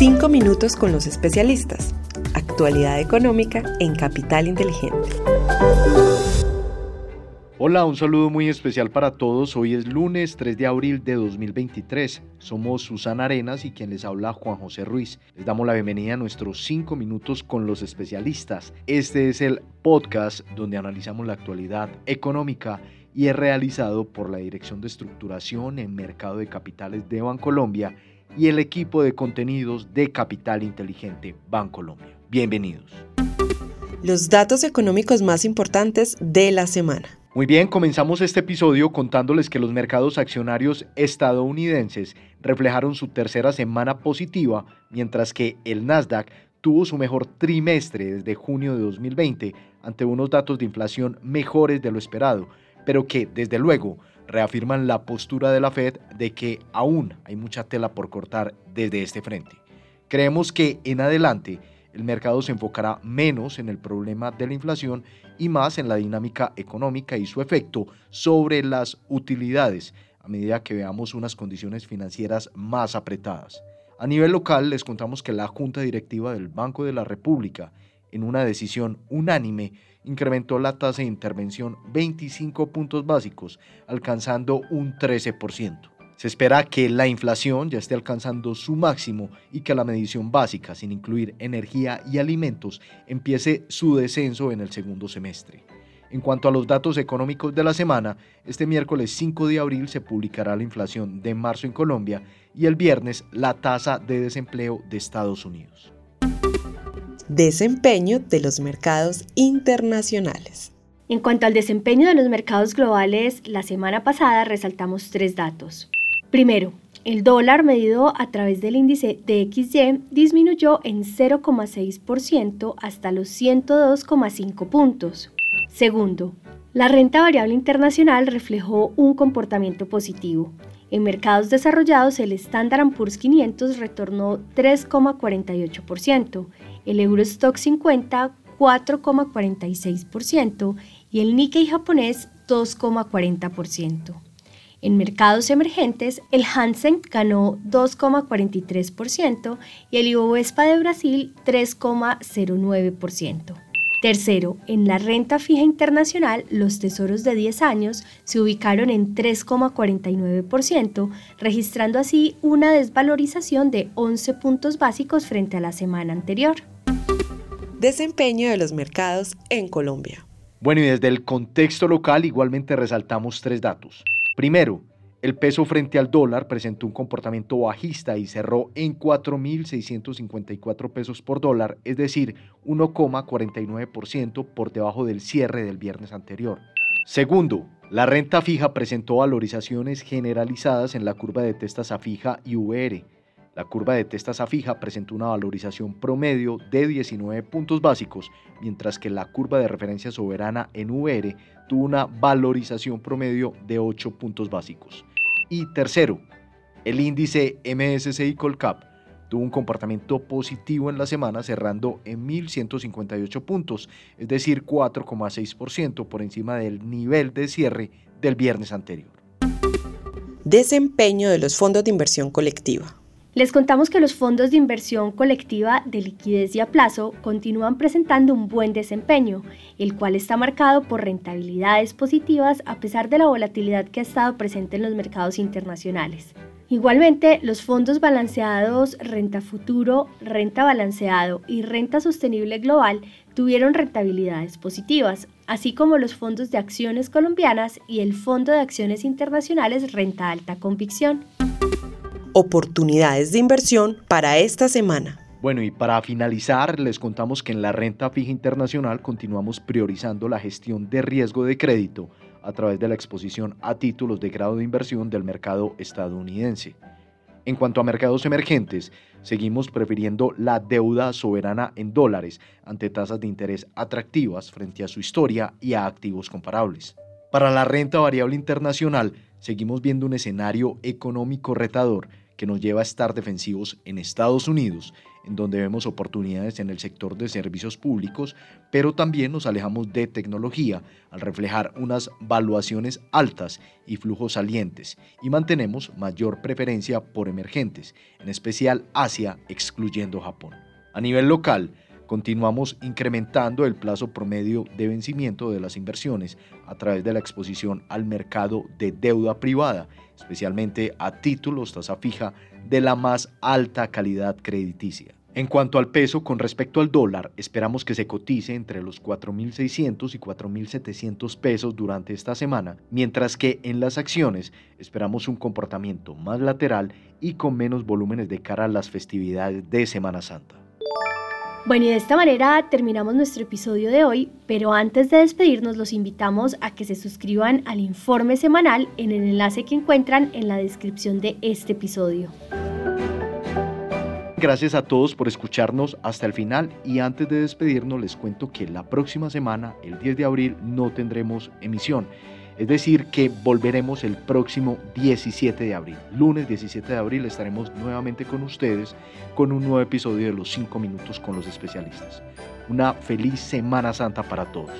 Cinco minutos con los especialistas. Actualidad económica en Capital Inteligente. Hola, un saludo muy especial para todos. Hoy es lunes 3 de abril de 2023. Somos Susana Arenas y quien les habla Juan José Ruiz. Les damos la bienvenida a nuestros 5 minutos con los especialistas. Este es el podcast donde analizamos la actualidad económica y es realizado por la Dirección de Estructuración en Mercado de Capitales de Bancolombia y el equipo de contenidos de Capital Inteligente Bancolombia. Bienvenidos. Los datos económicos más importantes de la semana. Muy bien, comenzamos este episodio contándoles que los mercados accionarios estadounidenses reflejaron su tercera semana positiva, mientras que el Nasdaq tuvo su mejor trimestre desde junio de 2020 ante unos datos de inflación mejores de lo esperado, pero que, desde luego, reafirman la postura de la Fed de que aún hay mucha tela por cortar desde este frente. Creemos que en adelante el mercado se enfocará menos en el problema de la inflación y más en la dinámica económica y su efecto sobre las utilidades a medida que veamos unas condiciones financieras más apretadas. A nivel local les contamos que la Junta Directiva del Banco de la República, en una decisión unánime, incrementó la tasa de intervención 25 puntos básicos, alcanzando un 13%. Se espera que la inflación ya esté alcanzando su máximo y que la medición básica, sin incluir energía y alimentos, empiece su descenso en el segundo semestre. En cuanto a los datos económicos de la semana, este miércoles 5 de abril se publicará la inflación de marzo en Colombia y el viernes la tasa de desempleo de Estados Unidos desempeño de los mercados internacionales. En cuanto al desempeño de los mercados globales, la semana pasada resaltamos tres datos. Primero, el dólar medido a través del índice DXY disminuyó en 0,6% hasta los 102,5 puntos. Segundo, la renta variable internacional reflejó un comportamiento positivo. En mercados desarrollados, el Standard Poor's 500 retornó 3,48%, el Eurostock 50 4,46% y el Nikkei japonés 2,40%. En mercados emergentes, el Hansen ganó 2,43% y el Ibovespa de Brasil 3,09%. Tercero, en la renta fija internacional, los tesoros de 10 años se ubicaron en 3,49%, registrando así una desvalorización de 11 puntos básicos frente a la semana anterior. Desempeño de los mercados en Colombia. Bueno, y desde el contexto local igualmente resaltamos tres datos. Primero, el peso frente al dólar presentó un comportamiento bajista y cerró en 4.654 pesos por dólar, es decir, 1,49% por debajo del cierre del viernes anterior. Segundo, la renta fija presentó valorizaciones generalizadas en la curva de testas a fija y VR. La curva de testas a fija presentó una valorización promedio de 19 puntos básicos, mientras que la curva de referencia soberana en VR tuvo una valorización promedio de 8 puntos básicos. Y tercero, el índice MSCI Colcap tuvo un comportamiento positivo en la semana cerrando en 1.158 puntos, es decir, 4,6% por encima del nivel de cierre del viernes anterior. Desempeño de los fondos de inversión colectiva. Les contamos que los fondos de inversión colectiva de liquidez y a plazo continúan presentando un buen desempeño, el cual está marcado por rentabilidades positivas a pesar de la volatilidad que ha estado presente en los mercados internacionales. Igualmente, los fondos balanceados Renta Futuro, Renta Balanceado y Renta Sostenible Global tuvieron rentabilidades positivas, así como los fondos de acciones colombianas y el Fondo de Acciones Internacionales Renta Alta Convicción oportunidades de inversión para esta semana. Bueno, y para finalizar, les contamos que en la renta fija internacional continuamos priorizando la gestión de riesgo de crédito a través de la exposición a títulos de grado de inversión del mercado estadounidense. En cuanto a mercados emergentes, seguimos prefiriendo la deuda soberana en dólares ante tasas de interés atractivas frente a su historia y a activos comparables. Para la renta variable internacional, seguimos viendo un escenario económico retador que nos lleva a estar defensivos en Estados Unidos, en donde vemos oportunidades en el sector de servicios públicos, pero también nos alejamos de tecnología al reflejar unas valuaciones altas y flujos salientes, y mantenemos mayor preferencia por emergentes, en especial Asia, excluyendo Japón. A nivel local, Continuamos incrementando el plazo promedio de vencimiento de las inversiones a través de la exposición al mercado de deuda privada, especialmente a títulos tasa fija de la más alta calidad crediticia. En cuanto al peso con respecto al dólar, esperamos que se cotice entre los 4.600 y 4.700 pesos durante esta semana, mientras que en las acciones esperamos un comportamiento más lateral y con menos volúmenes de cara a las festividades de Semana Santa. Bueno, y de esta manera terminamos nuestro episodio de hoy, pero antes de despedirnos los invitamos a que se suscriban al informe semanal en el enlace que encuentran en la descripción de este episodio. Gracias a todos por escucharnos hasta el final y antes de despedirnos les cuento que la próxima semana, el 10 de abril, no tendremos emisión. Es decir, que volveremos el próximo 17 de abril. Lunes 17 de abril estaremos nuevamente con ustedes con un nuevo episodio de los 5 minutos con los especialistas. Una feliz Semana Santa para todos.